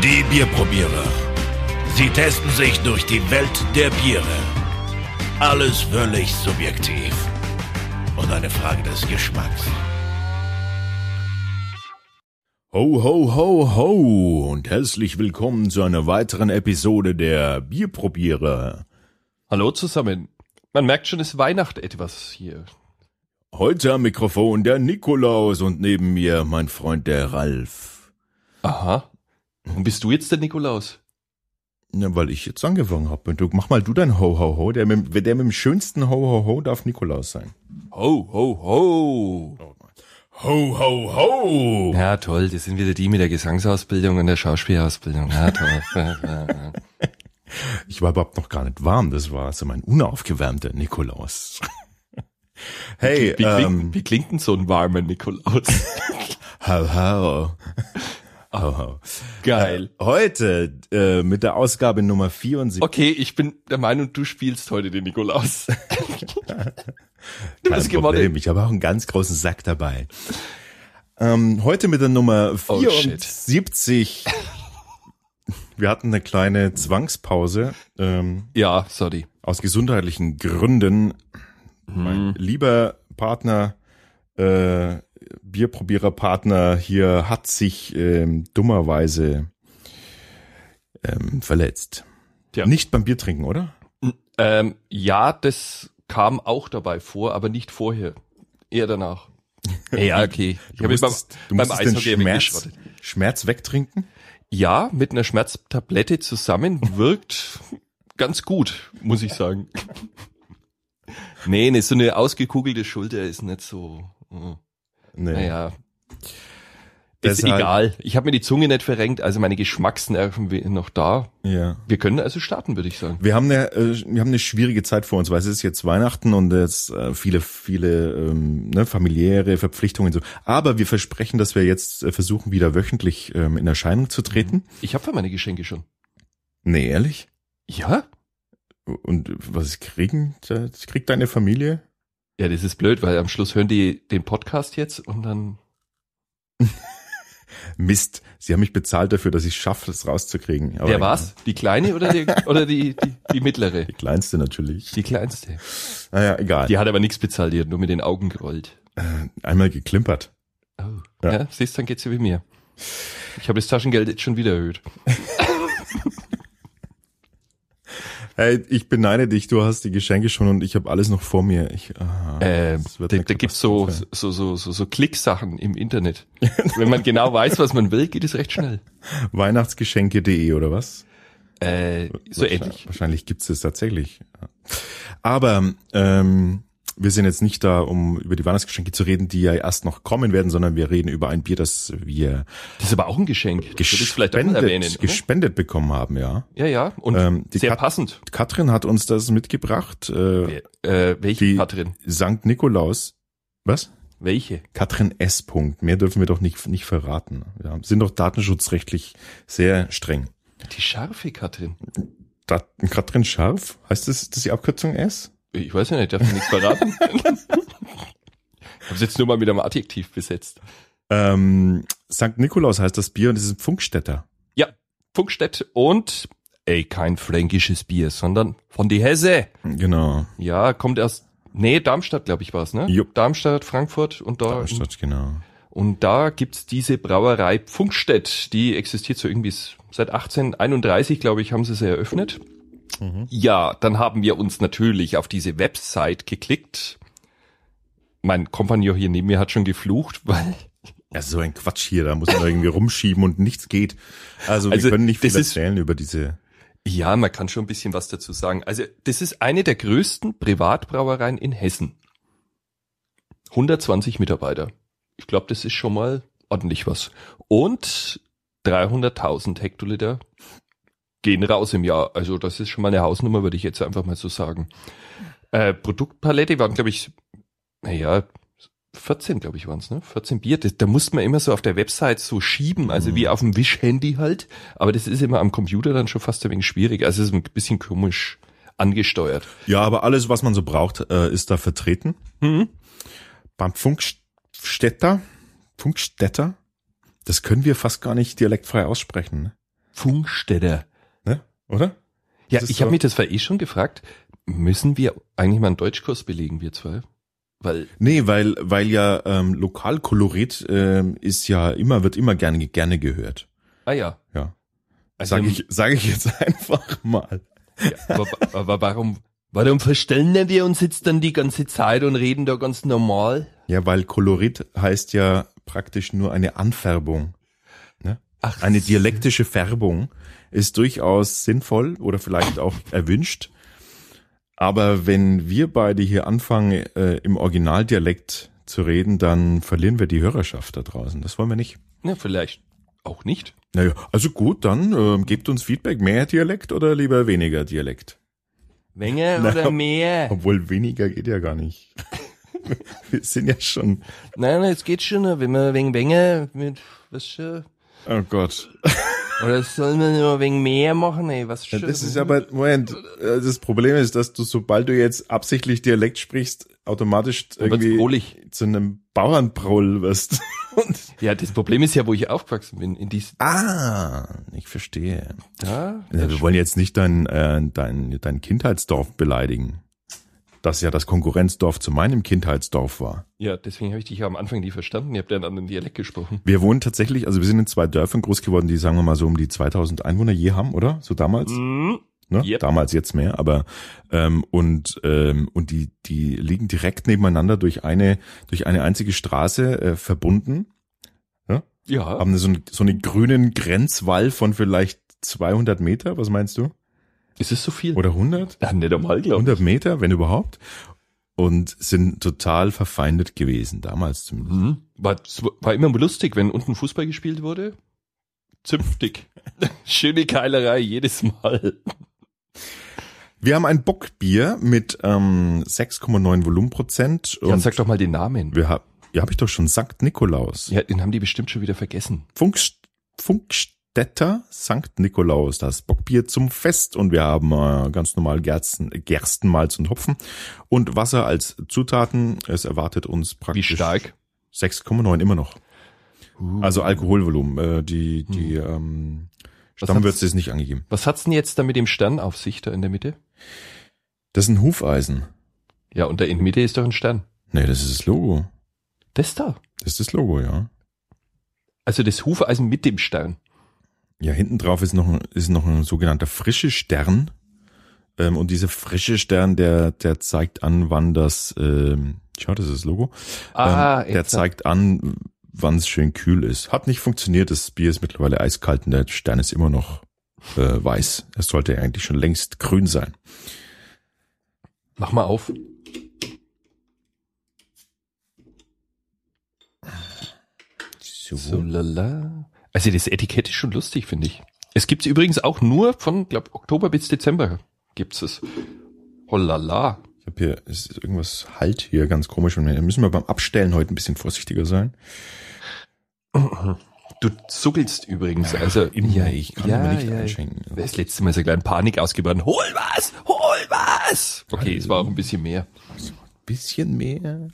Die Bierprobierer. Sie testen sich durch die Welt der Biere. Alles völlig subjektiv. Und eine Frage des Geschmacks. Ho, ho, ho, ho und herzlich willkommen zu einer weiteren Episode der Bierprobierer. Hallo zusammen. Man merkt schon, es ist Weihnacht etwas hier. Heute am Mikrofon der Nikolaus und neben mir mein Freund der Ralf. Aha. Und bist du jetzt der Nikolaus? Ja, weil ich jetzt angefangen habe. Du, mach mal du dein Ho, ho, ho. Der mit, der mit dem schönsten Ho, ho, ho darf Nikolaus sein. Ho, ho, ho. Ho, ho, ho. Ja, toll. Das sind wieder die mit der Gesangsausbildung und der Schauspielausbildung. Ja, toll. Ich war überhaupt noch gar nicht warm. Das war so mein unaufgewärmter Nikolaus. Hey, wie, wie, ähm, klingt, wie klingt denn so ein warmer Nikolaus? ho, ho. Ho. Geil. Äh, heute äh, mit der Ausgabe Nummer 74. Okay, ich bin der Meinung, du spielst heute den Nikolaus. du Kein Problem. gewonnen. Ich habe auch einen ganz großen Sack dabei. Ähm, heute mit der Nummer Oh, shit. 74. Wir hatten eine kleine Zwangspause ähm, Ja, sorry. aus gesundheitlichen Gründen. Mein lieber Partner, äh, Bierprobiererpartner hier hat sich ähm, dummerweise ähm, verletzt. Ja. Nicht beim Biertrinken, oder? Ähm, ja, das kam auch dabei vor, aber nicht vorher. Eher danach. Ja, okay. Ich Du habe beim, musstest, du beim den Eishockey wenig Schmerz. Schmerz wegtrinken? Ja, mit einer Schmerztablette zusammen wirkt ganz gut, muss ich sagen. Nee, ne, so eine ausgekugelte Schulter ist nicht so. äh, Nee. Naja. Ist Deshalb- egal. Ich habe mir die Zunge nicht verrenkt, also meine Geschmacksnerven sind noch da. Ja. Wir können also starten, würde ich sagen. Wir haben eine, äh, wir haben eine schwierige Zeit vor uns, weil es ist jetzt Weihnachten und jetzt äh, viele, viele ähm, ne, familiäre Verpflichtungen und so. Aber wir versprechen, dass wir jetzt äh, versuchen, wieder wöchentlich ähm, in Erscheinung zu treten. Ich habe für meine Geschenke schon. Nee, ehrlich? Ja? Und was kriegen, kriegt deine Familie? Ja, das ist blöd, weil am Schluss hören die den Podcast jetzt und dann. Mist, sie haben mich bezahlt dafür, dass ich schaffe, das rauszukriegen. Aber Der war's? Die kleine oder die oder die, die, die mittlere? Die kleinste natürlich. Die kleinste. Naja, egal. Die hat aber nichts bezahlt, die hat nur mit den Augen gerollt. Einmal geklimpert. Oh. Ja. Ja, siehst, dann geht's ja wie mir. Ich habe das Taschengeld jetzt schon wieder erhöht. Hey, ich beneide dich, du hast die Geschenke schon und ich habe alles noch vor mir. Ich, ah, Ähm, das wird da, da gibt's so, so, so, so, so Klicksachen im Internet. Wenn man genau weiß, was man will, geht es recht schnell. Weihnachtsgeschenke.de oder was? Äh, so Wahrscheinlich- ähnlich. Wahrscheinlich gibt's es tatsächlich. Aber ähm, wir sind jetzt nicht da, um über die Weihnachtsgeschenke zu reden, die ja erst noch kommen werden, sondern wir reden über ein Bier, das wir Das ist aber auch ein Geschenk. Gespendet, erwähnen. Gespendet bekommen haben, ja. Ja, ja. Und Ähm, sehr Kat- passend. Katrin hat uns das mitgebracht. Äh, Äh, welche die Katrin? Sankt Nikolaus. Was? Welche? Katrin S. Punkt. Mehr dürfen wir doch nicht, nicht verraten. Wir sind doch datenschutzrechtlich sehr streng. Die scharfe Katrin. Dat Katrin Scharf? Heißt das, das die Abkürzung S? Ich weiß ja nicht, darf ich nichts verraten? ich habe jetzt nur mal mit einem Adjektiv besetzt. Ähm, St. Nikolaus heißt das Bier und es ist ein Funkstätter. Ja, Funkstedt und ey, kein fränkisches Bier, sondern von die Hesse. Genau. Ja, kommt erst Nee, Darmstadt, glaube ich, war's, ne? Jupp. Darmstadt, Frankfurt und da Darmstadt, genau. und da gibt's diese Brauerei Funkstedt, die existiert so irgendwie seit 1831, glaube ich, haben sie sie eröffnet. Ja, dann haben wir uns natürlich auf diese Website geklickt. Mein Kompagnon hier neben mir hat schon geflucht, weil Ja, so ein Quatsch hier, da muss man irgendwie rumschieben und nichts geht. Also, Also, wir können nicht viel das ist- erzählen über diese. Ja, man kann schon ein bisschen was dazu sagen. Also, das ist eine der größten Privatbrauereien in Hessen. 120 Mitarbeiter. Ich glaube, das ist schon mal ordentlich was. Und 300.000 Hektoliter gehen raus im Jahr. Also, das ist schon mal eine Hausnummer, würde ich jetzt einfach mal so sagen. Äh, Produktpalette waren, glaube ich, naja, 14, glaube ich, waren's, ne? 14 Bier. Das, da musste man immer so auf der Website so schieben, also wie auf dem Wischhandy halt. Aber das ist immer am Computer dann schon fast ein wenig schwierig. Also es ist ein bisschen komisch angesteuert. Ja, aber alles, was man so braucht, äh, ist da vertreten. Mhm. Beim Funkstätter, Funkstätter, das können wir fast gar nicht dialektfrei aussprechen. Ne? Funkstädter. Ne? Oder? Ja, Das ich habe so- mich das war eh schon gefragt. Müssen wir eigentlich mal einen Deutschkurs belegen, wir zwei? Weil, Nee, weil, weil ja ähm, Lokalkolorit ähm, ist ja immer, wird immer gerne, gerne gehört. ah ja. Ja. Also, Sag ich, sag ich jetzt einfach mal. ja aber, aber warum, warum verstellen wir uns jetzt dann die ganze Zeit und reden da ganz normal? Ja, weil Kolorit heißt ja praktisch nur eine Anfärbung. Ach, Eine dialektische Färbung ist durchaus sinnvoll oder vielleicht auch erwünscht. Aber wenn wir beide hier anfangen, äh, im Originaldialekt zu reden, dann verlieren wir die Hörerschaft da draußen. Das wollen wir nicht. Ja, vielleicht auch nicht. Naja, also gut, dann ähm, gebt uns Feedback. Mehr Dialekt oder lieber weniger Dialekt? Menge Na, oder mehr? Obwohl weniger geht ja gar nicht. wir sind ja schon. Nein, nein, es geht schon, wenn man wegen Menge mit, was schon, Oh Gott. Oder soll man nur wegen mehr machen, ey, was Ja, schon? das ist aber, Moment, äh, das Problem ist, dass du, sobald du jetzt absichtlich Dialekt sprichst, automatisch irgendwie zu einem Bauernproll wirst. Und Ja, das Problem ist ja, wo ich aufgewachsen bin, in diesem, ah, ich verstehe. da, Ja, wir wollen jetzt nicht dein, äh, dein, dein Kindheitsdorf beleidigen. Das ja das Konkurrenzdorf zu meinem Kindheitsdorf war. ja, deswegen habe ich dich ja am Anfang nie verstanden, ihr habt ja einen anderen Dialekt gesprochen. Wir wohnen tatsächlich, also wir sind in zwei Dörfern groß geworden, die sagen wir mal so um die 2000 Einwohner je haben, oder? So damals? Mhm. Ne? Yep. Damals jetzt mehr, aber ähm, und ähm, und die die liegen direkt nebeneinander durch eine durch eine einzige Straße äh, verbunden, Ja, haben so, einen- so einen grünen Grenzwall von vielleicht 200 Meter, was meinst du? Ist es so viel? Oder 100? Ja, nicht einmal, glaube 100 Meter, wenn überhaupt. Und sind total verfeindet gewesen, damals zumindest. Mhm. War, war immer lustig, wenn unten Fußball gespielt wurde. Zünftig. Schöne Keilerei jedes Mal. Wir haben ein Bockbier mit ähm, 6,9 Volumenprozent. Ja, sag doch mal den Namen. wir haben, ja, habe ich doch schon Sankt Nikolaus. Ja, den haben die bestimmt schon wieder vergessen. Funk, Funkstätter Sankt Nikolaus, das Bockbier zum Fest und wir haben äh, ganz normal Gersten, Gerstenmalz und Hopfen und Wasser als Zutaten. Es erwartet uns Wie praktisch stark? 6,9 immer noch. Uh. Also Alkoholvolumen. Äh, die die ähm, Was Stammwürze ist nicht angegeben. Was hat's denn jetzt da mit dem Stern auf sich da in der Mitte? Das ist ein Hufeisen. Ja, und da in der Mitte ist doch ein Stern. Nee, das ist das Logo. Das da. Das ist das Logo, ja. Also das Hufeisen mit dem Stern. Ja, hinten drauf ist noch, ein- ist noch ein sogenannter frische Stern. Ähm, und dieser frische Stern, der, der zeigt an, wann das, ähm, schau, das ist das Logo. Ah, ähm, der zeigt an, wann es schön kühl ist. Hat nicht funktioniert, das Bier ist mittlerweile eiskalt und der Stern ist immer noch äh, weiß. Es sollte eigentlich schon längst grün sein. Mach mal auf. So lala. Also das Etikett ist schon lustig, finde ich. Es gibt's übrigens auch nur von, glaub, Oktober bis Dezember gibt's es. Hollala. Ich habe hier, es ist irgendwas halt hier ganz komisch. Und da müssen wir beim Abstellen heute ein bisschen vorsichtiger sein. Du zuckelst übrigens, also Immer, ich kann ja, mir nicht ja. einschenken. Das letzte Mal so kleine Panik ausgebrochen. Hol was! Hol was! Okay, es war auch ein bisschen mehr. bisschen mehr.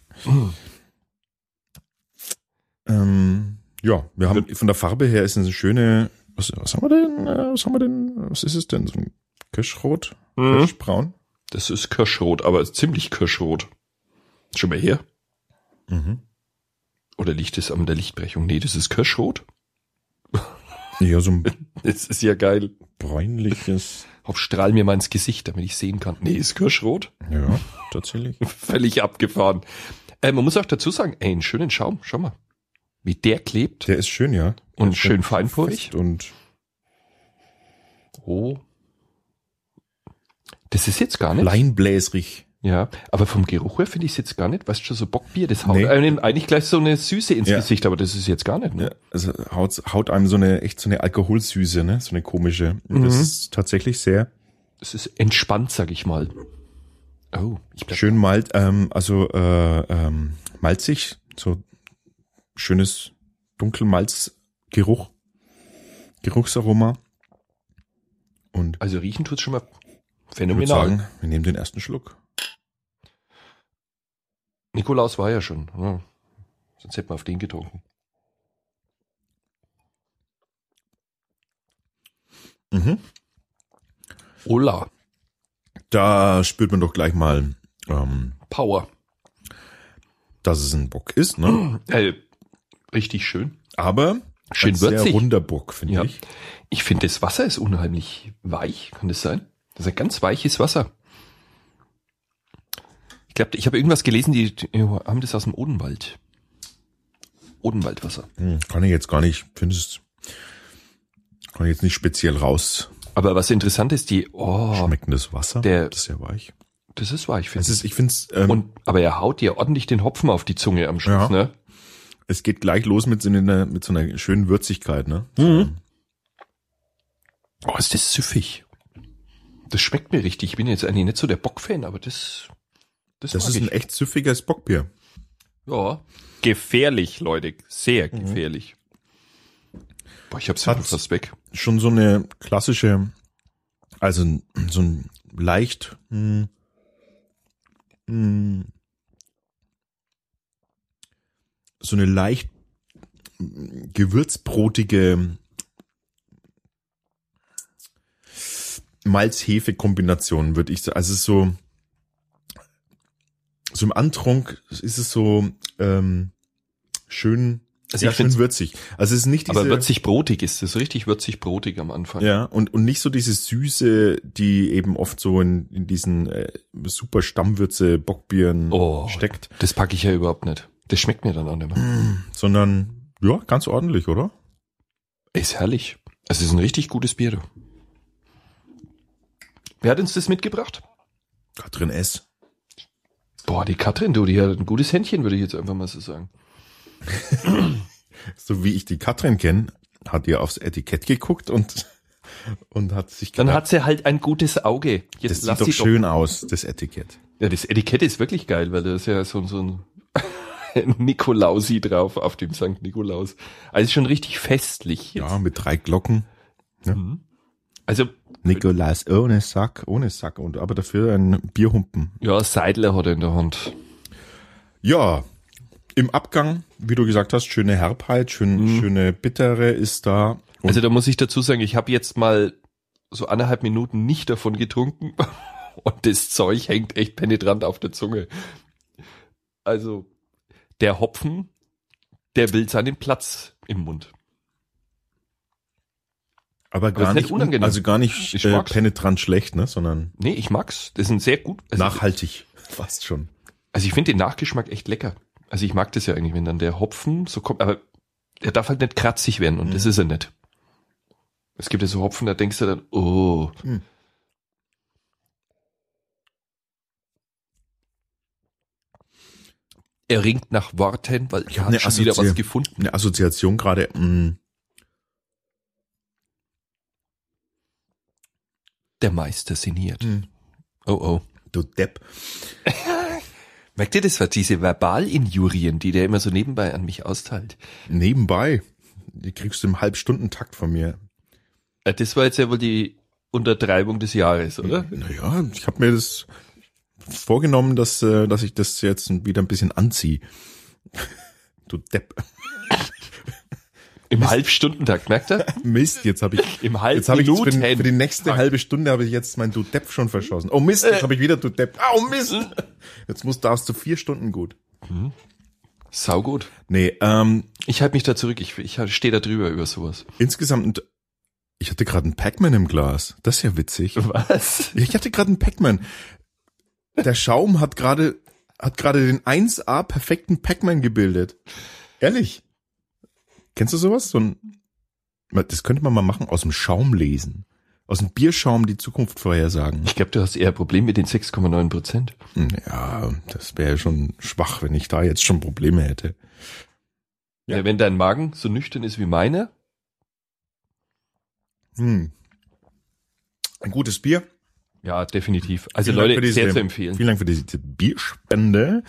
Ähm, ja, wir haben von der Farbe her ist eine schöne. Was, was haben wir denn? äh, Was haben wir denn? Was ist es denn? So ein Kirschrot? Mhm. Kirschbraun? Das ist Kirschrot, aber ziemlich Kirschrot. Schon mal her? Mhm. Oder liegt es an der Lichtbrechung? Nee, das ist Kirschrot. Ja, so ein Das ist ja geil. bräunliches. Auf strahl mir mal ins Gesicht, damit ich sehen kann. Nee, ist Kirschrot. Ja, tatsächlich. Völlig abgefahren. Äh, man muss auch dazu sagen, ey, einen schönen Schaum. Schau mal. Wie der klebt. Der ist schön, ja. Der Und schön fest feinporig. Und Oh. Das ist jetzt gar nicht. leinbläsrig. Ja, aber vom Geruch her finde ich es jetzt gar nicht. Weißt du, schon so Bockbier, das haut Nee. einem eigentlich gleich so eine Süße ins Ja. Gesicht, aber das ist jetzt gar nicht. Ne? Ja, also haut, haut einem so eine, echt so eine Alkoholsüße, ne? So eine komische. Mhm. Das ist tatsächlich sehr Es ist entspannt, sag ich mal. Oh, ich bleib schön malt, ähm, also äh, ähm, malzig, so schönes Dunkelmalzgeruch, Geruchsaroma. Und Also riechen tut's schon mal ich würde phänomenal. sagen, wir nehmen den ersten Schluck. Nikolaus war ja schon. Ja. Sonst hätten wir auf den getrunken. Mhm. Ola. Da spürt man doch gleich mal, ähm, Power. dass es ein Bock ist, ne? Äh, richtig schön. Aber Schön ein sehr würzig. runder Bock, finde Ja. ich. Ich finde, das Wasser ist unheimlich weich. Kann das sein? Das ist ein ganz weiches Wasser. Ich glaube, ich habe irgendwas gelesen, die, haben das aus dem Odenwald. Odenwaldwasser. Hm, kann ich jetzt gar nicht, finde es, kann ich jetzt nicht speziell raus Aber was interessant ist, die, oh, schmecken das Wasser. Der- das ist ja weich. das ist weich, finde ich. ist, ich finde es, ähm, Und, aber er haut dir ordentlich den Hopfen auf die Zunge am Schluss, Ja. ne? Es geht gleich los mit so einer, mit so einer schönen Würzigkeit, ne? Mhm. Oh, ist das süffig. Das schmeckt mir richtig. Ich bin jetzt eigentlich nicht so der Bock-Fan, aber das, das, Das ist ich. ein echt süffiges Bockbier. Ja. Gefährlich, Leute. Sehr gefährlich. Boah, ich hab's Hat's- fast weg. Schon so eine klassische, also so ein leicht, hm, hm, so eine leicht gewürzbrotige Malz-Hefe-Kombination, würde ich sagen. Also es ist so, so im Antrunk ist es so ähm, schön, Also ja, schön würzig. Also es ist nicht diese, Aber würzig brotig ist das, richtig würzig brotig am Anfang. ja, und, und nicht so diese Süße, die eben oft so in, in diesen äh, super Stammwürze Bockbieren Oh. steckt, Das packe ich ja überhaupt nicht. Das schmeckt mir dann auch nicht mehr. sondern ja, ganz ordentlich, oder? Ist herrlich. Es ist ein richtig gutes Bier. Wer hat uns das mitgebracht? Katrin S. Boah, die Katrin, du, die hat ein gutes Händchen, würde ich jetzt einfach mal so sagen. So wie ich die Katrin kenne, hat ihr aufs Etikett geguckt und und hat sich Dann gedacht, hat sie halt ein gutes Auge. Jetzt das sieht doch schön aus, das Etikett. Ja, das Etikett ist wirklich geil, weil da ist ja so, so ein Nikolausi drauf auf dem St. Nikolaus. Also schon richtig festlich. Jetzt. Ja, mit drei Glocken. Mhm. Also, Nikolaus ohne Sack, ohne Sack und aber dafür ein Bierhumpen. ja, Seidler hat er in der Hand. Ja, im Abgang, wie du gesagt hast, schöne Herbheit, schön, schöne Bittere ist da. Mhm. Also da muss ich dazu sagen, ich habe jetzt mal so anderthalb Minuten nicht davon getrunken und das Zeug hängt echt penetrant auf der Zunge. Also der Hopfen, der will seinen Platz im Mund. aber gar nicht nicht, unangenehm. also gar nicht Ich äh, penetrant schlecht, ne, sondern Nee, ich mag's. Das ist ein sehr gut. Also, nachhaltig, fast schon. also ich finde den Nachgeschmack echt lecker. Also ich mag das ja eigentlich, wenn dann der Hopfen so kommt, aber er darf halt nicht kratzig werden und das ist er nicht. Es gibt ja so Hopfen, da denkst du dann, oh. Hm. Er ringt nach Worten, weil Ich er hab hat eine schon wieder was Assozi- gefunden. Eine Assoziation gerade, mh, Der Meister sinniert. Hm. Oh oh. du Depp. Merkt ihr das, was diese Verbalinjurien, die der immer so nebenbei an mich austeilt? Nebenbei, die kriegst du im Halbstundentakt von mir. Äh, Das war jetzt ja wohl die Untertreibung des Jahres, oder? Naja, ich habe mir das vorgenommen, dass, äh, dass ich das jetzt wieder ein bisschen anziehe. Du Depp. Im Halbstundentakt, merkt er? Mist, jetzt habe ich Im Halb jetzt habe ich für, für die nächste halbe Stunde habe ich jetzt mein Du Depp schon verschossen. Oh Mist, jetzt habe ich wieder Du Depp. Oh Mist. Jetzt muss darfst du vier Stunden gut. Sau gut. Nee, ähm, Ich halte mich da zurück, ich, ich stehe da drüber über sowas. insgesamt ich hatte gerade einen Pac-Man im Glas. Das ist ja witzig. Was? Ich hatte gerade einen Pac-Man. Der Schaum hat gerade hat gerade den 1A perfekten Pac-Man gebildet. Ehrlich. Kennst du sowas? So ein das könnte man mal machen aus dem Schaum lesen. Aus dem Bierschaum die Zukunft vorhersagen. Ich glaube, du hast eher ein Problem mit den 6,9 Prozent. Ja, das wäre schon schwach, wenn ich da jetzt schon Probleme hätte. Ja. Ja. wenn dein Magen so nüchtern ist wie meiner, Hm. Ein gutes Bier. Ja, definitiv. Also Vielen Leute, diese- sehr zu empfehlen. Vielen Dank für diese Bierspende.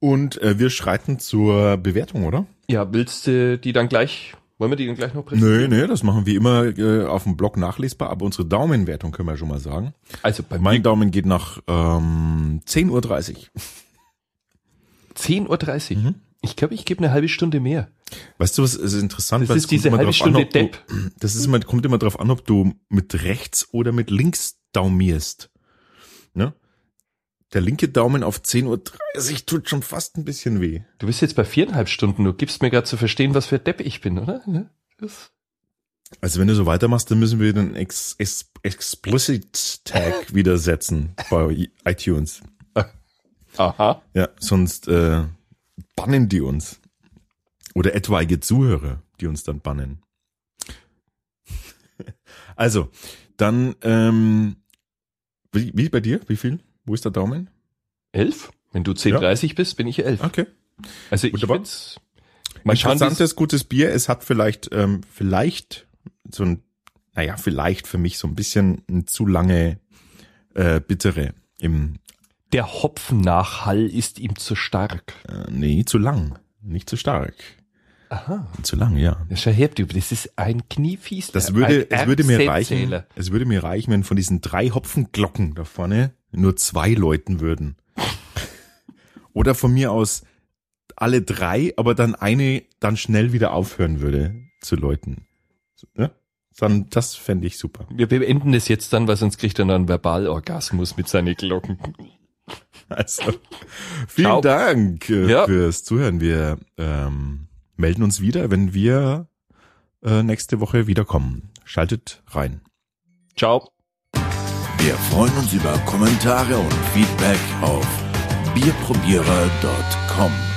Und äh, wir schreiten zur Bewertung, oder? Ja, willst du die dann gleich, wollen wir die dann gleich noch Nö, präsentieren? nö, das machen wir immer äh, auf dem Blog nachlesbar, aber unsere Daumenwertung können wir schon mal sagen. Also bei Mein Daumen geht nach ähm, 10.30 Uhr. 10.30 Uhr. Mhm. Ich glaube, ich gebe eine halbe Stunde mehr. Weißt du, was ist interessant? Das weil ist diese immer halbe drauf an, Stunde ob Depp. Das ist immer, kommt immer drauf an, ob du mit rechts oder mit links daumierst. Ne? Der linke Daumen auf 10.30 Uhr tut schon fast ein bisschen weh. Du bist jetzt bei viereinhalb Stunden. Du gibst mir gerade zu verstehen, was für ein Depp ich bin, oder? Ne? Also wenn du so weitermachst, dann müssen wir den Ex Ex Explicit Tag wieder setzen bei iTunes. Aha. Ja, sonst äh, bannen die uns. Oder etwaige Zuhörer, die uns dann bannen. Also, dann, ähm, wie, wie bei dir? Wie viel? Wo ist der Daumen? Elf? Wenn du 10.30 bist, bin ich elf. Okay. Also ich Wunderbar. find's. Mal schauen, wie's- Interessantes, gutes Bier. Es hat vielleicht, ähm, vielleicht so ein, naja, vielleicht für mich so ein bisschen ein zu lange äh, bittere im, der Hopfennachhall ist ihm zu stark. äh, nee, zu lang, nicht zu stark. Aha. Zu lang, ja. Das ist ja das ist ein Kniefies. Das würde, es würde mir reichen, es würde mir reichen, wenn von diesen drei Hopfenglocken da vorne nur zwei läuten würden. Oder von mir aus alle drei, aber dann eine dann schnell wieder aufhören würde zu läuten. Ja? Dann, das fände ich super. Wir beenden das jetzt dann, weil sonst kriegt er noch einen Verbalorgasmus mit seinen Glocken. Also, vielen Ciao. Dank äh, Ja. fürs Zuhören. Wir ähm, melden uns wieder, wenn wir äh, nächste Woche wiederkommen. Schaltet rein. Ciao. Wir freuen uns über Kommentare und Feedback auf bierprobierer.com.